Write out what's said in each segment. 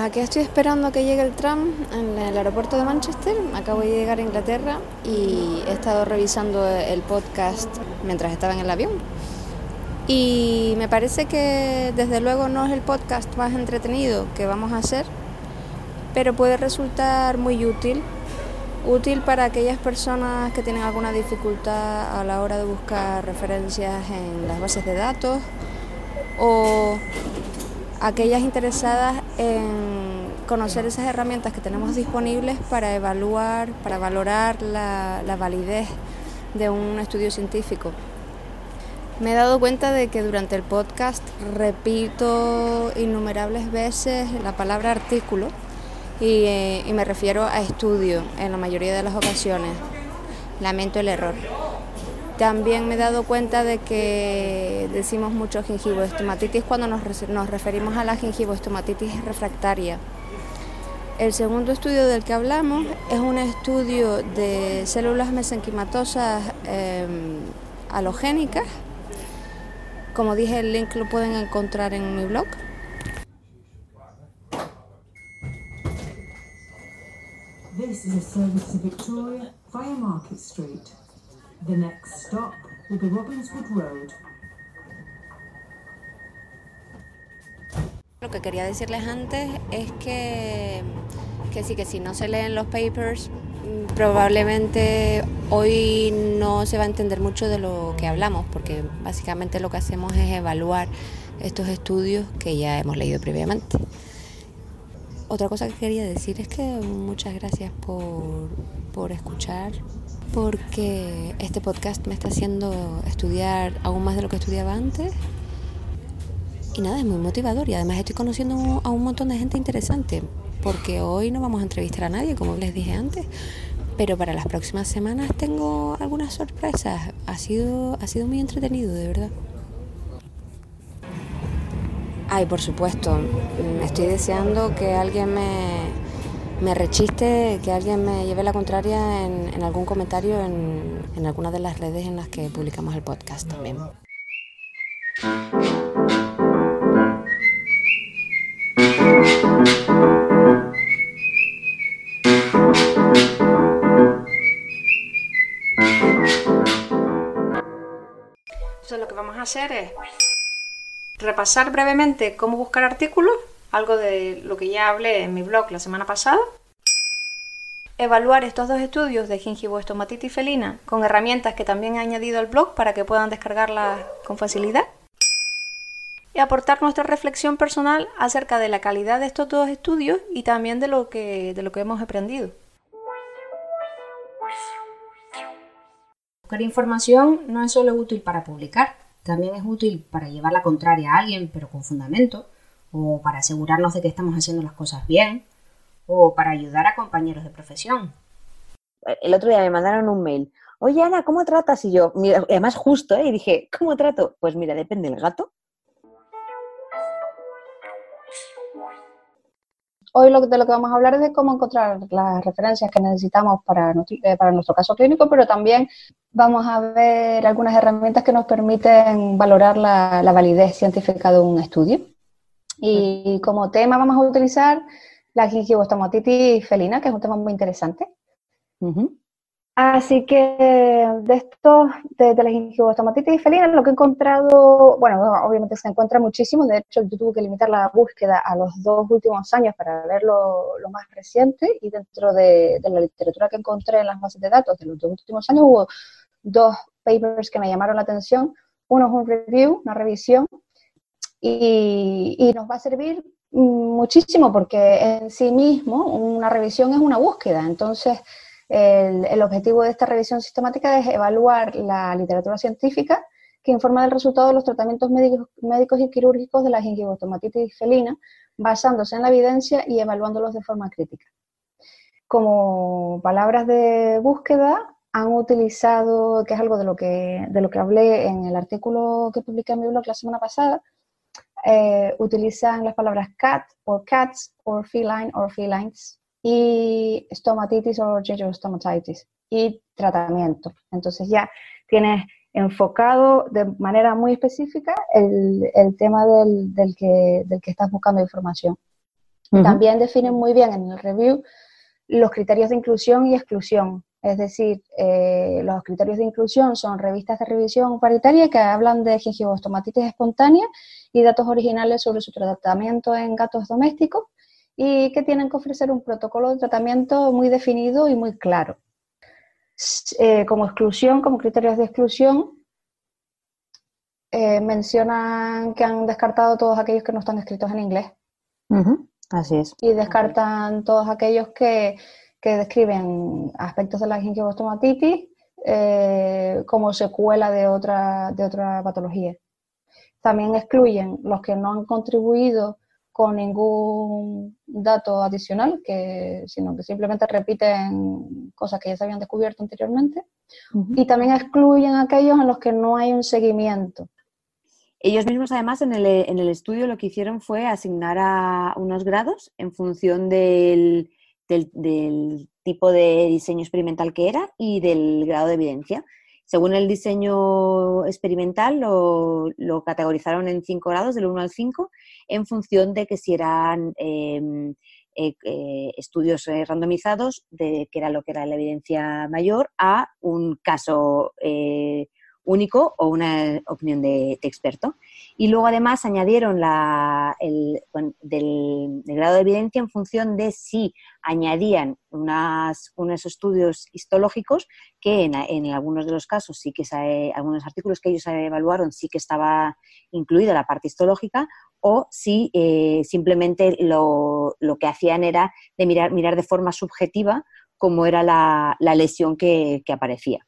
Pues aquí estoy esperando que llegue el tram en el aeropuerto de Manchester. Acabo de llegar a Inglaterra y he estado revisando el podcast mientras estaba en el avión. Y me parece que desde luego no es el podcast más entretenido que vamos a hacer, pero puede resultar muy útil. Útil para aquellas personas que tienen alguna dificultad a la hora de buscar referencias en las bases de datos o aquellas interesadas en conocer esas herramientas que tenemos disponibles para evaluar, para valorar la, la validez de un estudio científico. Me he dado cuenta de que durante el podcast repito innumerables veces la palabra artículo y, eh, y, me refiero a estudio en la mayoría de las ocasiones. Lamento el error. También me he dado cuenta de que decimos mucho gingivoestomatitis cuando nos, nos referimos a la gingivoestomatitis refractaria. El segundo estudio del que hablamos es un estudio de células mesenquimatosas eh. Como dije, el link lo pueden encontrar en mi blog. Victoria Market Street. The next stop will be Robinswood Road. Lo que quería decirles antes es que, que sí, que si no se leen los papers, probablemente hoy no se va a entender mucho de lo que hablamos, porque básicamente lo que hacemos es evaluar estos estudios que ya hemos leído previamente. Otra cosa que quería decir es que muchas gracias por, por escuchar, porque este podcast me está haciendo estudiar aún más de lo que estudiaba antes. Y nada, es muy motivador y además estoy conociendo a un montón de gente interesante, porque hoy no vamos a entrevistar a nadie, como les dije antes, pero para las próximas semanas tengo algunas sorpresas. Ha sido, ha sido muy entretenido, de verdad. Ay, por supuesto, estoy deseando que alguien me, me rechiste, que alguien me lleve la contraria en, algún comentario en, en alguna de las redes en las que publicamos el podcast también. Entonces lo que vamos a hacer es repasar brevemente cómo buscar artículos, algo de lo que ya hablé en mi blog la semana pasada. Evaluar estos dos estudios de gingivoestomatitis felina con herramientas que también he añadido al blog para que puedan descargarlas con facilidad. Y aportar nuestra reflexión personal acerca de la calidad de estos dos estudios y también de lo que, de lo que hemos aprendido. Buscar información no es solo útil para publicar, también es útil para llevar la contraria a alguien, pero con fundamento, o para asegurarnos de que estamos haciendo las cosas bien, o para ayudar a compañeros de profesión. El otro día me mandaron un mail. Oye, Ana, ¿cómo tratas? Y yo, mira, además justo, ¿eh? Y dije, ¿cómo trato? Pues mira, depende del gato. Hoy lo, de lo que vamos a hablar es de cómo encontrar las referencias que necesitamos para nuestro, eh, para nuestro caso clínico, pero también vamos a ver algunas herramientas que nos permiten valorar la, la validez científica de un estudio. Y como tema vamos a utilizar la gingivoestomatitis felina, que es un tema muy interesante. Así que de esto, de, de la gingivoestomatitis felina, lo que he encontrado, bueno, obviamente se encuentra muchísimo, de hecho yo tuve que limitar la búsqueda a los dos últimos años para ver lo, lo más reciente y dentro de, de, la literatura que encontré en las bases de datos de los dos últimos años hubo dos papers que me llamaron la atención. Uno es un review, una revisión, y, nos va a servir muchísimo porque en sí mismo una revisión es una búsqueda, entonces el, objetivo de esta revisión sistemática es evaluar la literatura científica que informa del resultado de los tratamientos médicos, médicos y quirúrgicos de la gingivoestomatitis felina, basándose en la evidencia y evaluándolos de forma crítica. Como palabras de búsqueda, han utilizado, que es algo de lo que, de lo que hablé en el artículo que publiqué en mi blog la semana pasada, eh, utilizan las palabras cat o cats o feline o felines y stomatitis o gingivitis y tratamiento. Entonces ya tienes enfocado de manera muy específica el, el tema del, del, que, del que estás buscando información. También definen muy bien en el review los criterios de inclusión y exclusión. Es decir, eh, los criterios de inclusión son revistas de revisión paritaria que hablan de gingivostomatitis espontánea y datos originales sobre su tratamiento en gatos domésticos y que tienen que ofrecer un protocolo de tratamiento muy definido y muy claro. Eh, como exclusión, como criterios de exclusión, eh, mencionan que han descartado todos aquellos que no están escritos en inglés Así es. y descartan todos aquellos que, que describen aspectos de la gingivostomatitis eh, como secuela de otra, de otra patología. También excluyen los que no han contribuido con ningún dato adicional, que, sino que simplemente repiten cosas que ya se habían descubierto anteriormente. Y también excluyen aquellos en los que no hay un seguimiento. Ellos mismos, además, en el, en el estudio lo que hicieron fue asignar a unos grados en función del, del- tipo de diseño experimental que era y del grado de evidencia. Según el diseño experimental, lo, categorizaron en cinco grados, del 1 al 5, en función de que si eran em, eh, eh, estudios eh, randomizados, de que era lo que era la evidencia mayor, a un caso único o una opinión de, experto. Y luego además añadieron la, el, del, grado de evidencia en función de si añadían unas, unos estudios histológicos que en, algunos de los casos sí que se, algunos artículos que ellos evaluaron sí que estaba incluida la parte histológica o si eh, simplemente lo, que hacían era de mirar, mirar de forma subjetiva cómo era la, lesión que aparecía.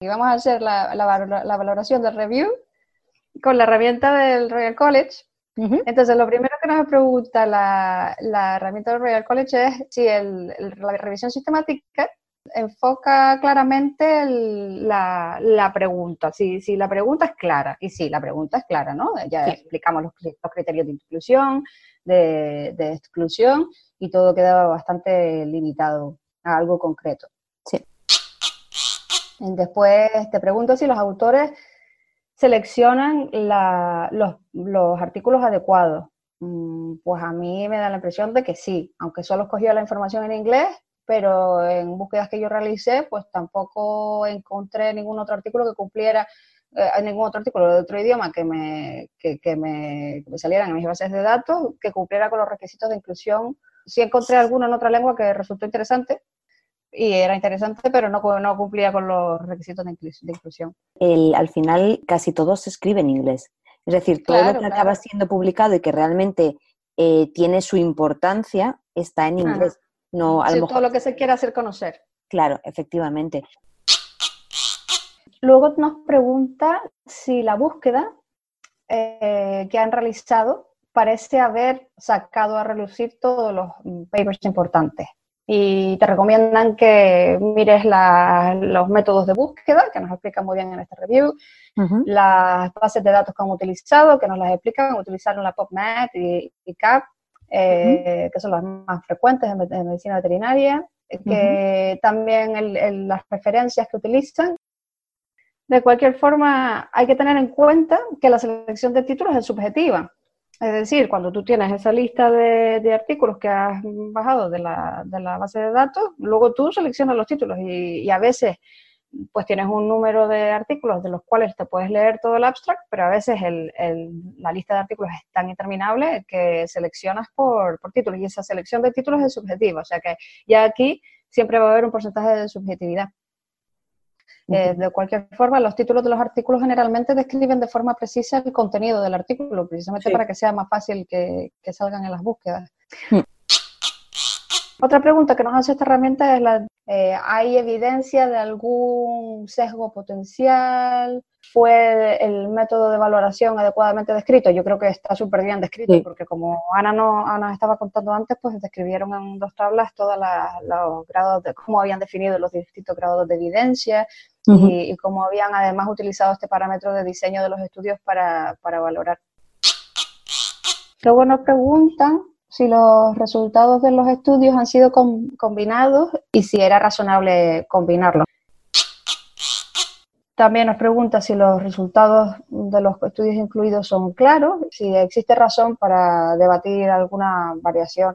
Y vamos a hacer la, la la valoración del review con la herramienta del Royal College. Entonces, lo primero que nos pregunta la, la herramienta del Royal College es si el- el- la revisión sistemática enfoca claramente el- la, la pregunta, si, si la pregunta es clara. Y sí, la pregunta es clara, ¿no? Ya Sí. explicamos los, cri- los criterios de inclusión, de, de exclusión, y todo queda bastante limitado a algo concreto. Después te pregunto si los autores seleccionan la- los, los artículos adecuados. Mm, Pues a mí me da la impresión de que sí, aunque solo escogió la información en inglés, pero en búsquedas que yo realicé, pues tampoco encontré ningún otro artículo que cumpliera, eh, ningún otro artículo de otro idioma que me, que, que me, que me salieran en mis bases de datos, que cumpliera con los requisitos de inclusión. Sí encontré alguno en otra lengua que resultó interesante, y era interesante, pero no, no cumplía con los requisitos de, inclus- de inclusión. el- al final casi todo se escribe en inglés. Es decir, todo Claro, lo que claro. acaba siendo publicado y que realmente eh, tiene su importancia está en Ajá. inglés. No, a Sí, lo todo lo que se quiera hacer conocer. claro, efectivamente. Luego nos pregunta si la búsqueda eh, que han realizado parece haber sacado a relucir todos los mm, papers importantes. Y te recomiendan que mires la- los métodos de búsqueda, que nos explican muy bien en este review, Ujú. las bases de datos que han utilizado, que nos las explican, utilizaron la PubMed y, y CAP, eh, que son las más frecuentes en, en medicina veterinaria, que también el- el- las referencias que utilizan. De cualquier forma, hay que tener en cuenta que la selección de títulos es subjetiva. Es decir, cuando tú tienes esa lista de, de artículos que has bajado de la, de la base de datos, luego tú seleccionas los títulos y, a veces pues tienes un número de artículos de los cuales te puedes leer todo el abstract, pero a veces el- la lista de artículos es tan interminable que seleccionas por, por títulos y esa selección de títulos es subjetiva, o sea que ya aquí siempre va a haber un porcentaje de subjetividad. Eh, de cualquier forma, los títulos de los artículos generalmente describen de forma precisa el contenido del artículo, precisamente Sí. para que sea más fácil que, que salgan en las búsquedas. Mm. Otra pregunta que nos hace esta herramienta es la, eh, ¿hay evidencia de algún sesgo potencial? ¿Fue el método de valoración adecuadamente descrito? Yo creo que está súper bien descrito, Sí. porque como Ana, no, Ana estaba contando antes, pues describieron en dos tablas todos los grados de cómo habían definido los distintos grados de evidencia y, y cómo habían además utilizado este parámetro de diseño de los estudios para, para valorar. Luego nos preguntan si los resultados de los estudios han sido com- combinados y si era razonable combinarlos. También nos pregunta si los resultados de los estudios incluidos son claros, si existe razón para debatir alguna variación.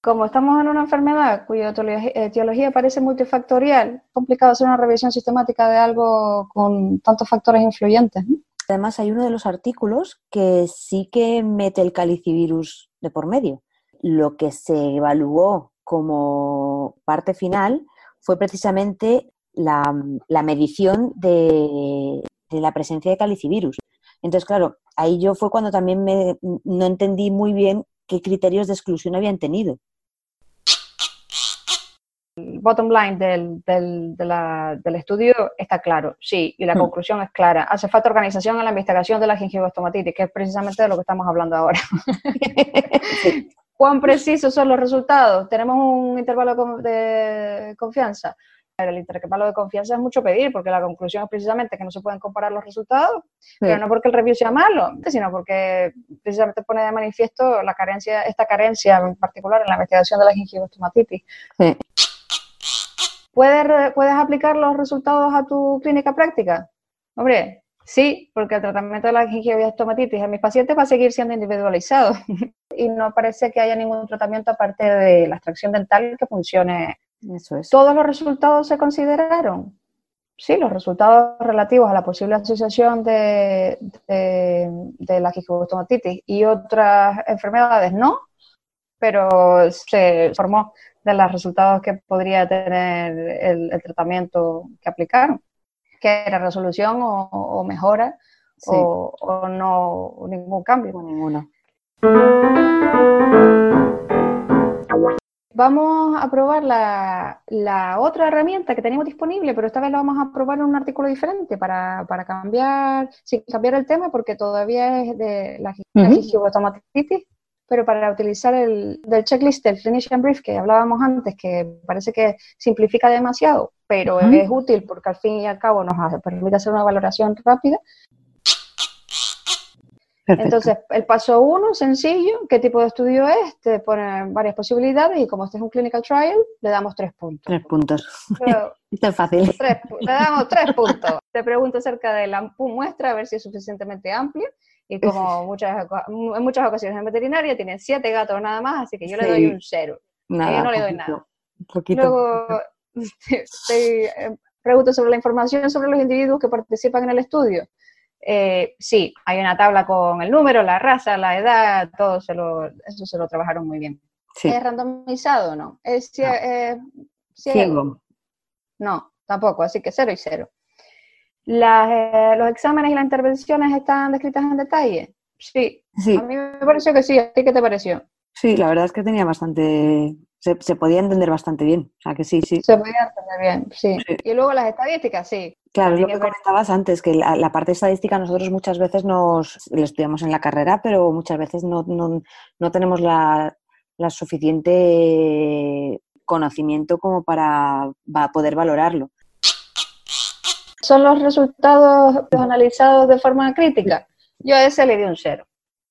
Como estamos en una enfermedad cuya etiología parece multifactorial, es complicado hacer una revisión sistemática de algo con tantos factores influyentes. Además, hay uno de los artículos que sí que mete el calicivirus de por medio. Lo que se evaluó como parte final fue precisamente la, medición de, la presencia de calicivirus. Entonces, claro, ahí yo fue cuando también me, no entendí muy bien qué criterios de exclusión habían tenido. El bottom line del, del, estudio está claro, sí, y la hmm. conclusión es clara. Hace falta organización en la investigación de la gingivostomatitis, que es precisamente de lo que estamos hablando ahora. ¿Cuán precisos son los resultados? ¿Tenemos un intervalo de confianza? El intervalo de confianza es mucho pedir, porque la conclusión es precisamente que no se pueden comparar los resultados, pero no porque el review sea malo, sino porque precisamente pone de manifiesto la carencia, esta carencia en particular en la investigación de la gingivostomatitis. Sí. ¿Puedes, ¿Puedes aplicar los resultados a tu clínica práctica? Hombre, sí, porque el tratamiento de la gingivostomatitis en mis pacientes va a seguir siendo individualizado y no parece que haya ningún tratamiento aparte de la extracción dental que funcione eso es. ¿Todos los resultados se consideraron? Sí, los resultados relativos a la posible asociación de, de, la gingivostomatitis y otras enfermedades no, pero se formó de los resultados que podría tener el, tratamiento que aplicaron, que era resolución o, mejora o, o, no ningún cambio. O ninguno. Vamos a probar la, otra herramienta que tenemos disponible, pero esta vez la vamos a probar en un artículo diferente para, cambiar, sin cambiar el tema, porque todavía es de la, uh pero para utilizar el del checklist del Clinician Brief que hablábamos antes, que parece que simplifica demasiado, pero es útil porque al fin y al cabo nos permite hacer una valoración rápida, entonces, el paso uno, sencillo, ¿qué tipo de estudio es? Te ponen varias posibilidades y como este es un clinical trial, le damos tres puntos. Tres puntos. Esto es fácil. le damos tres puntos. Te pregunto acerca de la muestra, a ver si es suficientemente amplia. Y como muchas, en muchas ocasiones en veterinaria tienen siete gatos nada más, así que yo le doy un cero. Nada, yo no le doy nada. Luego, te eh, pregunto sobre la información sobre los individuos que participan en el estudio. Eh, sí, hay una tabla con el número, la raza, la edad, todo se lo, eso se lo trabajaron muy bien. ¿Es randomizado o no? ¿Es ciego? No, tampoco, así que cero y cero. Eh, ¿Los exámenes y las intervenciones están descritas en detalle? Sí. sí. A mí me pareció que sí. ¿A ti qué te pareció? Sí, la verdad es que tenía bastante, se, podía entender bastante bien. O sea, que sí, sí. Se podía entender bien, sí. Y luego las estadísticas, sí. Claro, es lo que comentabas antes, que la, parte estadística nosotros muchas veces nos la estudiamos en la carrera, pero muchas veces no, tenemos la, suficiente conocimiento como para, poder valorarlo. ¿Son los resultados analizados de forma crítica? Yo a ese le di un cero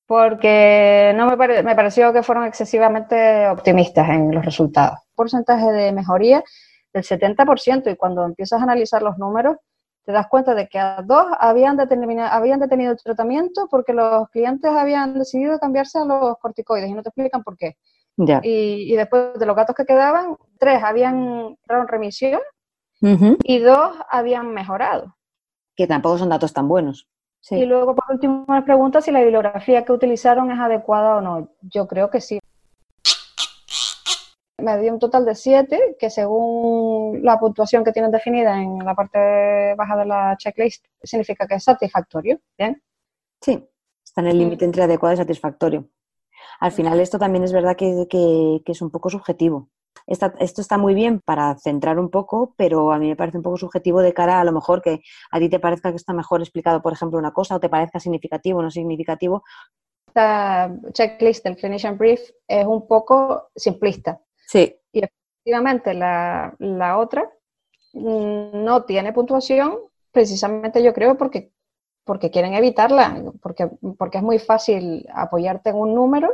porque no me, me pareció que fueron excesivamente optimistas en los resultados. Porcentaje de mejoría del 70% y cuando empiezas a analizar los números te das cuenta de que a dos habían, habían detenido el tratamiento porque los clientes habían decidido cambiarse a los corticoides y no te explican por qué. Y, después de los gatos que quedaban, tres habían entrado en remisión y dos habían mejorado. Que tampoco son datos tan buenos. Y luego, por último, me pregunta si la bibliografía que utilizaron es adecuada o no. Yo creo que sí. Me dio un total de siete, que según la puntuación que tienen definida en la parte baja de la checklist, significa que es satisfactorio. ¿Bien? Sí, está en el límite entre adecuado y satisfactorio. Al final, esto también es verdad que es un poco subjetivo esto está muy bien para centrar un poco, pero a mí me parece un poco subjetivo de cara a lo mejor que a ti te parezca que está mejor explicado, por ejemplo, una cosa o te parezca significativo o no significativo. Esta checklist del Clinician Brief es un poco simplista. Sí. Y efectivamente la, la otra mm, no tiene puntuación, precisamente yo creo porque, porque quieren evitarla, porque, porque es muy fácil apoyarte en un número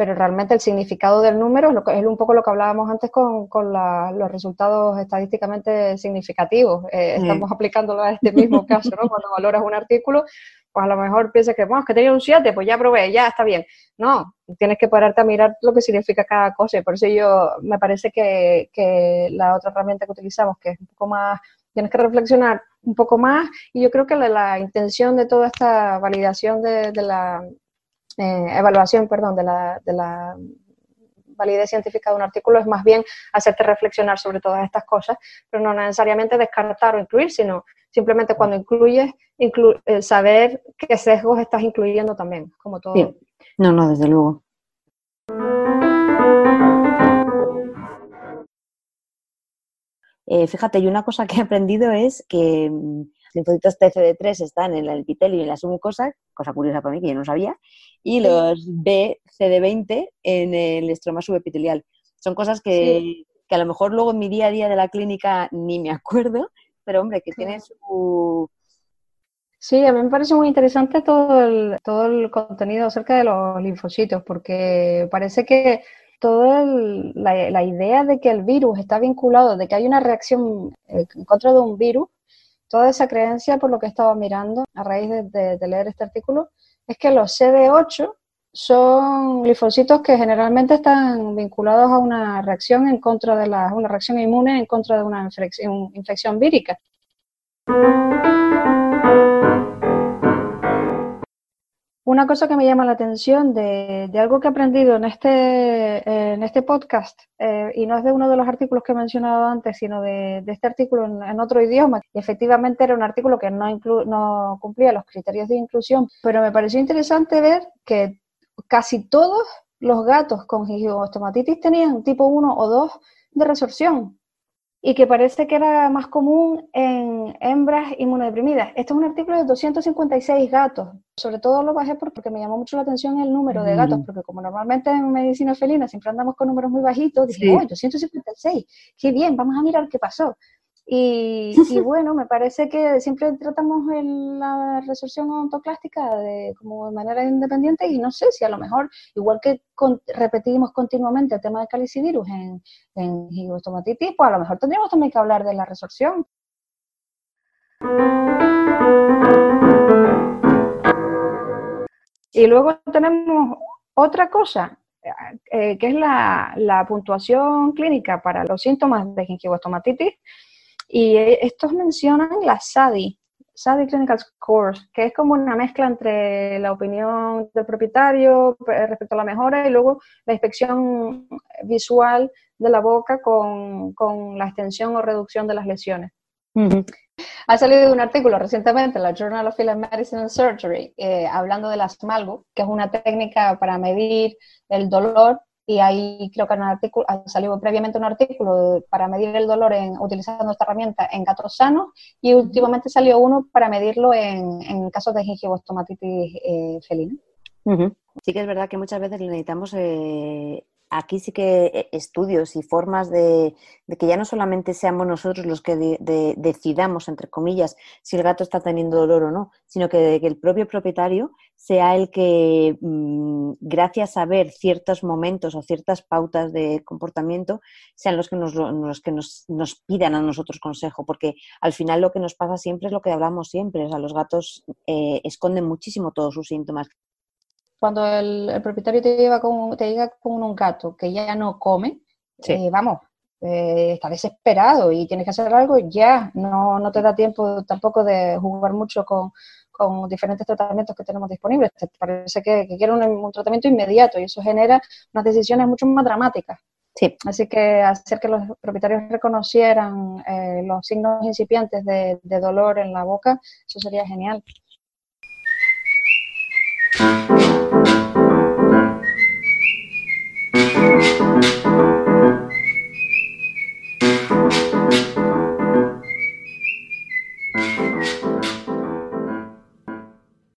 pero realmente el significado del número es, un poco lo que hablábamos antes con, los resultados estadísticamente significativos. Eh, estamos aplicándolo a este mismo caso, ¿no? Cuando valoras un artículo, pues a lo mejor piensas que, bueno, que tenía un 7, pues ya probé, ya está bien. No, tienes que pararte a mirar lo que significa cada cosa y por eso yo me parece que, la otra herramienta que utilizamos, que es un poco más, tienes que reflexionar un poco más y yo creo que la, intención de toda esta validación de, la eh, evaluación, perdón, de la, de la validez científica de un artículo es más bien hacerte reflexionar sobre todas estas cosas, pero no necesariamente descartar o incluir, sino simplemente cuando incluyes, eh, saber qué sesgos estás incluyendo también, como todo. No, no, desde luego. Eh, fíjate, y una cosa que he aprendido es que mm, los linfocitos TCD3 están en el epitelio y en las mucosas, cosa curiosa para mí que yo no sabía, y los BCD20 en el estroma subepitelial. Son cosas que, que, a lo mejor luego en mi día a día de la clínica ni me acuerdo, pero hombre, que tiene su... Sí, a mí me parece muy interesante todo el, todo el contenido acerca de los linfocitos, porque parece que toda la, idea de que el virus está vinculado, de que hay una reacción eh, en contra de un virus, toda esa creencia, por lo que estaba mirando a raíz de, leer este artículo, es que los CD8 son linfocitos que generalmente están vinculados a una reacción en contra de la, una reacción inmune en contra de una infección vírica. Una cosa que me llama la atención de, algo que he aprendido en este, en este podcast, eh, y no es de uno de los artículos que he mencionado antes, sino de, este artículo en, otro idioma, y efectivamente era un artículo que no, no cumplía los criterios de inclusión, pero me pareció interesante ver que casi todos los gatos con gingivostomatitis tenían tipo 1 o 2 de resorción y que parece que era más común en hembras inmunodeprimidas. Este es un artículo de 256 gatos. Sobre todo lo bajé porque me llamó mucho la atención el número de gatos, porque como normalmente en medicina felina siempre andamos con números muy bajitos, dije, oh, 256, qué bien, vamos a mirar qué pasó. Y, bueno, me parece que siempre tratamos la resorción ontoclástica de, como de manera independiente y no sé si a lo mejor, igual que repetimos continuamente el tema de calicivirus en, en pues a lo mejor tendríamos también que hablar de la resorción. Y luego tenemos otra cosa, eh, que es la, la, puntuación clínica para los síntomas de gingivostomatitis y estos mencionan la SADI, SADI Clinical Scores, que es como una mezcla entre la opinión del propietario eh, respecto a la mejora y luego la inspección visual de la boca con, la extensión o reducción de las lesiones. Ha salido un artículo recientemente en la Journal of Field Medicine and Surgery eh, hablando del asmalgo, que es una técnica para medir el dolor y ahí creo que en artículo, salió previamente un artículo para medir el dolor en, utilizando esta herramienta en gatos sanos y últimamente salió uno para medirlo en, en casos de gingivostomatitis eh, felina. Sí que es verdad que muchas veces necesitamos eh, aquí sí que eh, estudios y formas de, que ya no solamente seamos nosotros los que decidamos, entre comillas, si el gato está teniendo dolor o no, sino que, el propio propietario sea el que, mm, gracias a ver ciertos momentos o ciertas pautas de comportamiento, sean los que nos, los que nos, pidan a nosotros consejo, porque al final lo que nos pasa siempre es lo que hablamos siempre, o sea, los gatos eh, esconden muchísimo todos sus síntomas cuando el, propietario te lleva con, te llega con un gato que ya no come, eh, vamos, eh, está desesperado y tienes que hacer algo ya, no, no te da tiempo tampoco de jugar mucho con, diferentes tratamientos que tenemos disponibles. Te parece que, que quiere un, tratamiento inmediato y eso genera unas decisiones mucho más dramáticas. Sí. Así que hacer que los propietarios reconocieran eh, los signos incipientes de, de dolor en la boca, eso sería genial.